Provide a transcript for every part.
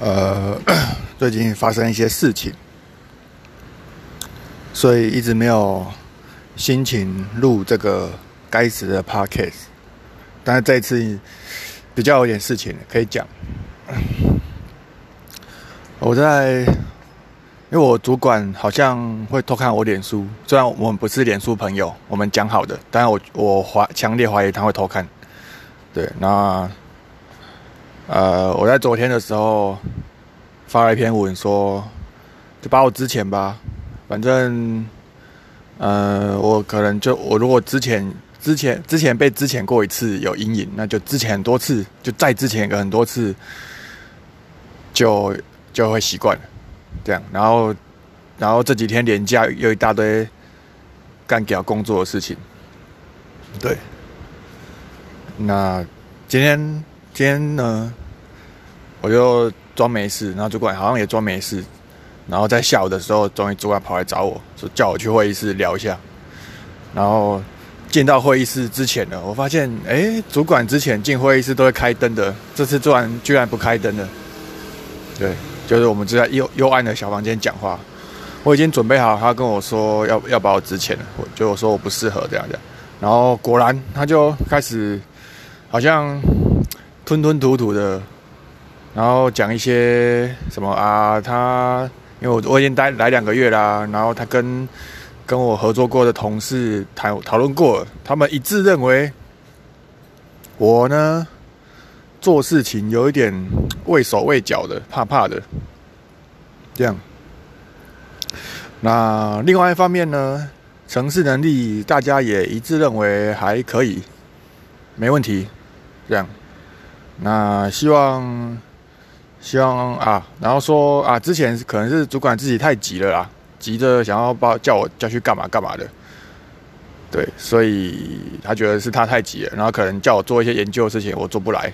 呃，最近发生一些事情，所以一直没有心情录这个该死的 podcast。但是这次比较有点事情可以讲。我在，因为我主管好像会偷看我脸书，虽然我们不是脸书朋友，我们讲好的，但是我我怀强烈怀疑他会偷看。对，那。呃，我在昨天的时候发了一篇文，说就把我之前吧，反正呃，我可能就我如果之前之前之前被之前过一次有阴影，那就之前很多次，就再之前个很多次，就就会习惯了这样。然后然后这几天连假又一大堆干掉工作的事情，对。那今天今天呢？我就装没事，然后主管好像也装没事，然后在下午的时候，终于主管跑来找我说叫我去会议室聊一下。然后进到会议室之前呢，我发现哎，主管之前进会议室都会开灯的，这次突然居然不开灯了。对，就是我们就在幽幽暗的小房间讲话。我已经准备好，他跟我说要要把我值钱了，我就我说我不适合这样这样。然后果然他就开始好像吞吞吐吐的。然后讲一些什么啊？他因为我我已经待来两个月啦，然后他跟跟我合作过的同事谈讨论过，他们一致认为我呢做事情有一点畏手畏脚的，怕怕的。这样。那另外一方面呢，城市能力大家也一致认为还可以，没问题。这样。那希望。希望啊，然后说啊，之前可能是主管自己太急了啦，急着想要把叫我叫去干嘛干嘛的，对，所以他觉得是他太急了，然后可能叫我做一些研究的事情，我做不来，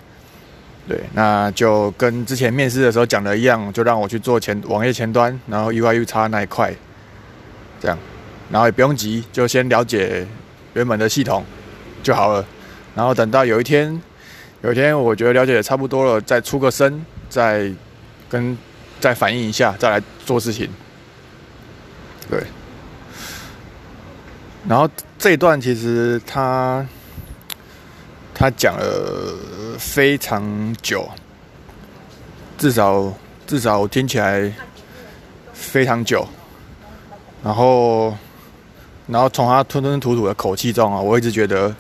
对，那就跟之前面试的时候讲的一样，就让我去做前网页前端，然后 UI U 叉那一块，这样，然后也不用急，就先了解原本的系统就好了，然后等到有一天，有一天我觉得了解的差不多了，再出个声。再跟再反映一下，再来做事情。对，然后这一段其实他他讲了非常久，至少至少我听起来非常久。然后然后从他吞吞吐吐的口气中啊，我一直觉得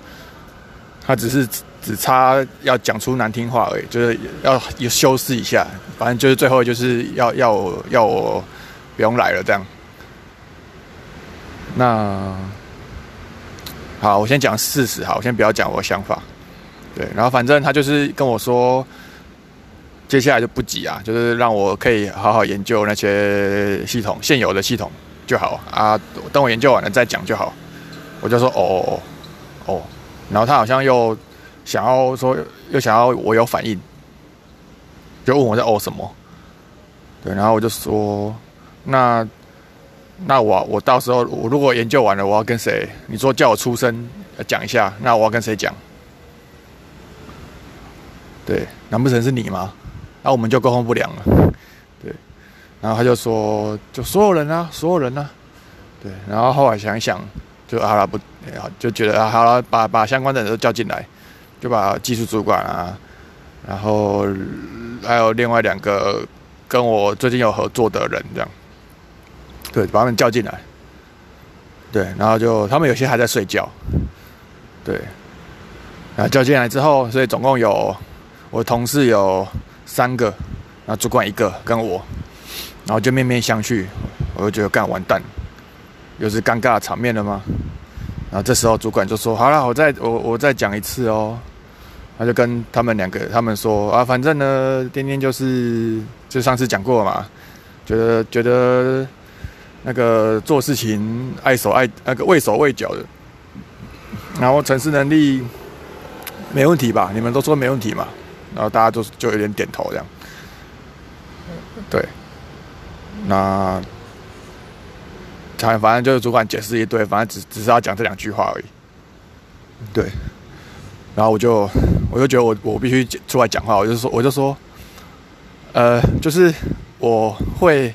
他只是。只差要讲出难听话而已，就是要要修饰一下，反正就是最后就是要要我要我不用来了这样。那好，我先讲事实哈，我先不要讲我的想法。对，然后反正他就是跟我说，接下来就不急啊，就是让我可以好好研究那些系统现有的系统就好啊，等我研究完了再讲就好。我就说哦哦，然后他好像又。想要说，又想要我有反应，就问我在哦什么？对，然后我就说，那那我我到时候我如果研究完了，我要跟谁？你说叫我出声讲一下，那我要跟谁讲？对，难不成是你吗？那我们就沟通不良了。对，然后他就说，就所有人啊，所有人啊。对，然后后来想一想，就好了，不，就觉得啊，好了，把把相关的人都叫进来。就把技术主管啊，然后还有另外两个跟我最近有合作的人，这样，对，把他们叫进来，对，然后就他们有些还在睡觉，对，然后叫进来之后，所以总共有我同事有三个，然后主管一个跟我，然后就面面相觑，我就觉得干完蛋，又是尴尬的场面了吗？然后这时候主管就说：“好了，我再我我再讲一次哦。”他就跟他们两个，他们说啊，反正呢，天天就是就上次讲过嘛，觉得觉得那个做事情碍手碍那个畏手畏脚的，然后城市能力没问题吧？你们都说没问题嘛？然后大家都就有点点头这样，对，那他反正就是主管解释一堆，反正只只是要讲这两句话而已，对。然后我就，我就觉得我我必须出来讲话，我就说我就说，呃，就是我会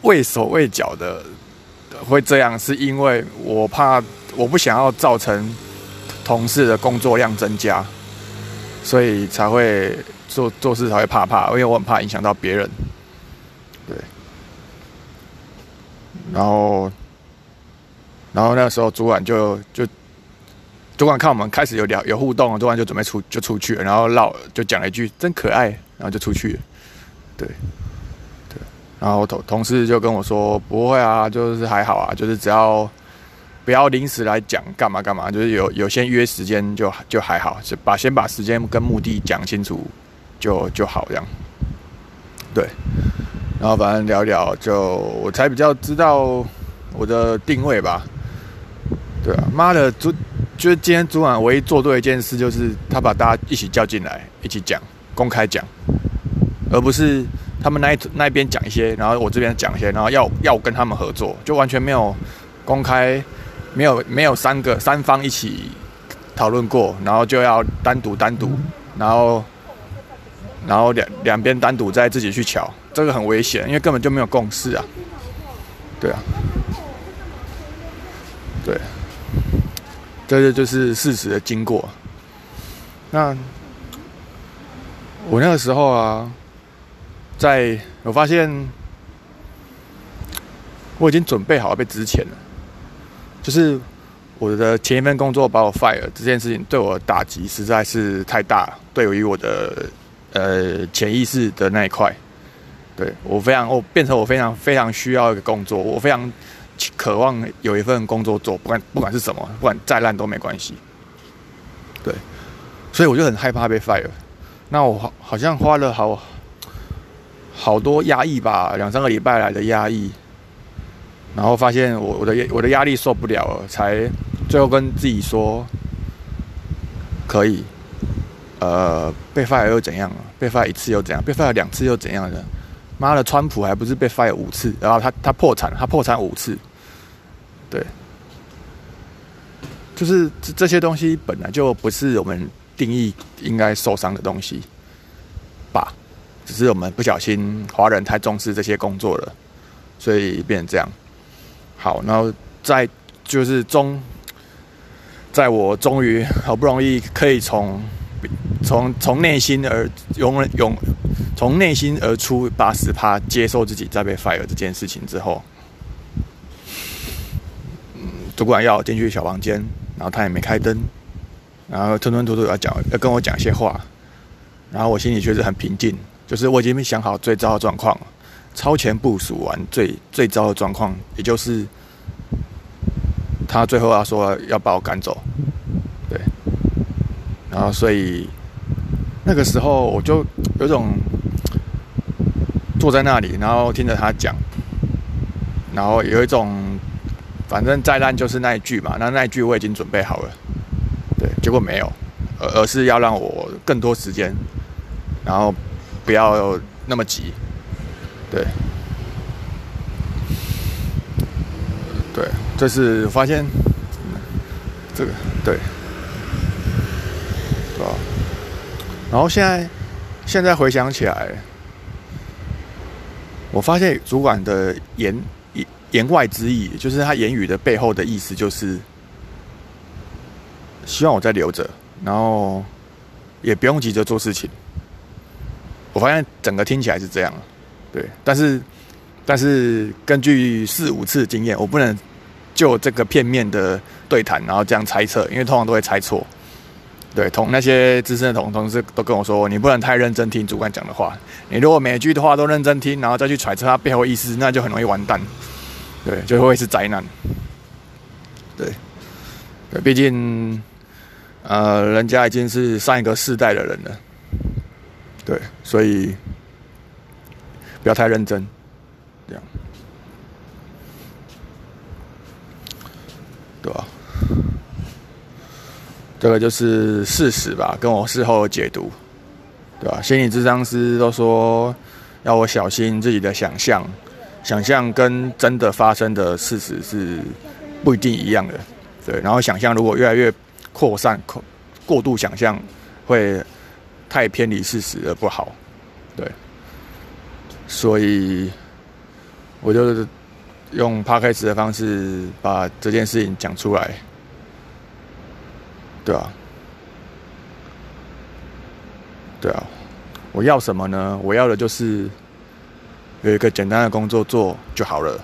畏手畏脚的，会这样，是因为我怕我不想要造成同事的工作量增加，所以才会做做事才会怕怕，因为我很怕影响到别人。对，然后，然后那时候主管就就。主管看我们开始有聊有互动，主管就准备出就出去，然后唠就讲了一句真可爱，然后就出去了。对，对，然后同同事就跟我说不会啊，就是还好啊，就是只要不要临时来讲干嘛干嘛，就是有有先约时间就就还好，是把先把时间跟目的讲清楚就就好这样。对，然后反正聊聊就我才比较知道我的定位吧。对啊，妈的，主就是今天主管唯一做对一件事，就是他把大家一起叫进来，一起讲，公开讲，而不是他们那一那边讲一些，然后我这边讲一些，然后要要跟他们合作，就完全没有公开，没有没有三个三方一起讨论过，然后就要单独单独，然后然后两两边单独再自己去瞧，这个很危险，因为根本就没有共识啊，对啊，对。这个就是事实的经过。那我那个时候啊，在我发现我已经准备好被值钱了，就是我的前一份工作把我 fire 这件事情对我的打击实在是太大，对于我的呃潜意识的那一块，对我非常我变成我非常非常需要一个工作，我非常。渴望有一份工作做，不管不管是什么，不管再烂都没关系。对，所以我就很害怕被 fire。那我好好像花了好好多压抑吧，两三个礼拜来的压抑，然后发现我我的我的压力受不了了，才最后跟自己说，可以，呃，被 fire 又怎样？被 fire 一次又怎样？被 fire 两次又怎样的？妈的，川普还不是被 fire 五次，然后他他破产，他破产五次。对，就是这这些东西本来就不是我们定义应该受伤的东西吧，只是我们不小心华人太重视这些工作了，所以变成这样。好，然后在就是中，在我终于好不容易可以从从从内心而永永从内心而出八十趴接受自己在被 fire 这件事情之后。嗯主管要进去小房间，然后他也没开灯，然后吞吞吐吐要讲要跟我讲一些话，然后我心里确实很平静，就是我已经想好最糟的状况，超前部署完最最糟的状况，也就是他最后要说要把我赶走，对，然后所以那个时候我就有种坐在那里，然后听着他讲，然后有一种。反正再烂就是那一句嘛，那那一句我已经准备好了，对，结果没有，而而是要让我更多时间，然后不要那么急，对，对，这是发现这个对，对吧？然后现在现在回想起来，我发现主管的言。言外之意，就是他言语的背后的意思，就是希望我再留着，然后也不用急着做事情。我发现整个听起来是这样，对，但是但是根据四五次经验，我不能就这个片面的对谈，然后这样猜测，因为通常都会猜错。对，同那些资深的同同事都跟我说，你不能太认真听主管讲的话，你如果每句的话都认真听，然后再去揣测他背后意思，那就很容易完蛋。对，就会是灾难。对，对，毕竟，呃，人家已经是上一个世代的人了。对，所以不要太认真，这样，对吧？这个就是事实吧，跟我事后解读，对吧？心理智商师都说要我小心自己的想象。想象跟真的发生的事实是不一定一样的，对。然后想象如果越来越扩散、过过度想象，会太偏离事实而不好，对。所以我就用 p 开始的方式把这件事情讲出来，对啊，对啊，我要什么呢？我要的就是有一个简单的工作做就好了，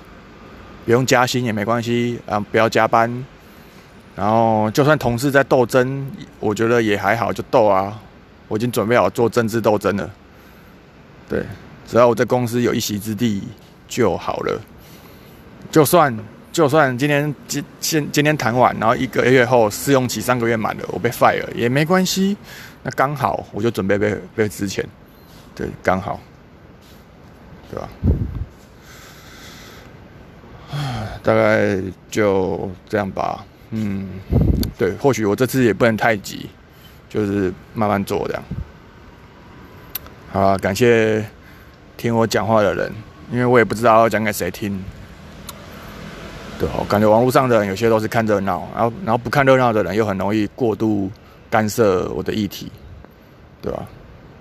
不用加薪也没关系啊，不要加班。然后，就算同事在斗争，我觉得也还好，就斗啊。我已经准备好做政治斗争了。对，只要我在公司有一席之地就好了。就算就算今天今现今天谈完，然后一个月后试用期三个月满了，我被 fire 也没关系。那刚好我就准备被被之前，对，刚好，对吧？大概就这样吧。嗯，对，或许我这次也不能太急，就是慢慢做这样。好，感谢听我讲话的人，因为我也不知道要讲给谁听。对，我感觉网络上的人有些都是看热闹，然后然后不看热闹的人又很容易过度干涉我的议题，对吧？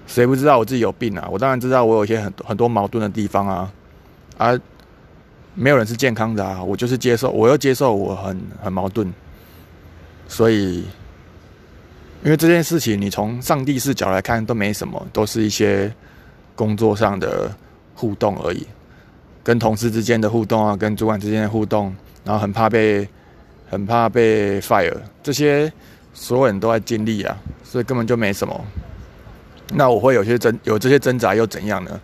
谁不知道我自己有病啊？我当然知道我有一些很很多矛盾的地方啊，啊，没有人是健康的啊，我就是接受，我又接受我很很矛盾。所以，因为这件事情，你从上帝视角来看都没什么，都是一些工作上的互动而已，跟同事之间的互动啊，跟主管之间的互动，然后很怕被很怕被 fire，这些所有人都在经历啊，所以根本就没什么。那我会有些挣有这些挣扎又怎样呢？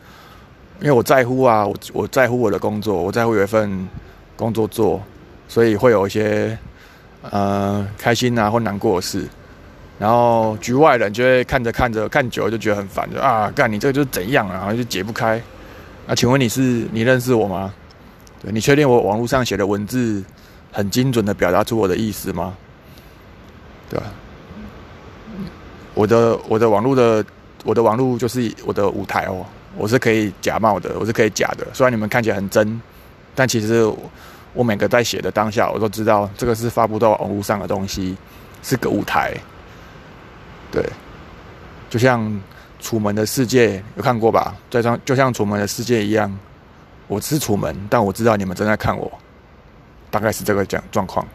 因为我在乎啊，我我在乎我的工作，我在乎有一份工作做，所以会有一些。呃，开心啊或难过的事，然后局外人就会看着看着看久了就觉得很烦，就啊，干你这个就是怎样啊，然后就解不开。那请问你是你认识我吗？对你确定我网络上写的文字很精准的表达出我的意思吗？对吧？我的我的网络的我的网络就是我的舞台哦，我是可以假冒的，我是可以假的。虽然你们看起来很真，但其实。我每个在写的当下，我都知道这个是发布到网络上的东西，是个舞台。对，就像《楚门的世界》有看过吧？就像就像《楚门的世界》一样，我是楚门，但我知道你们正在看我，大概是这个讲状况。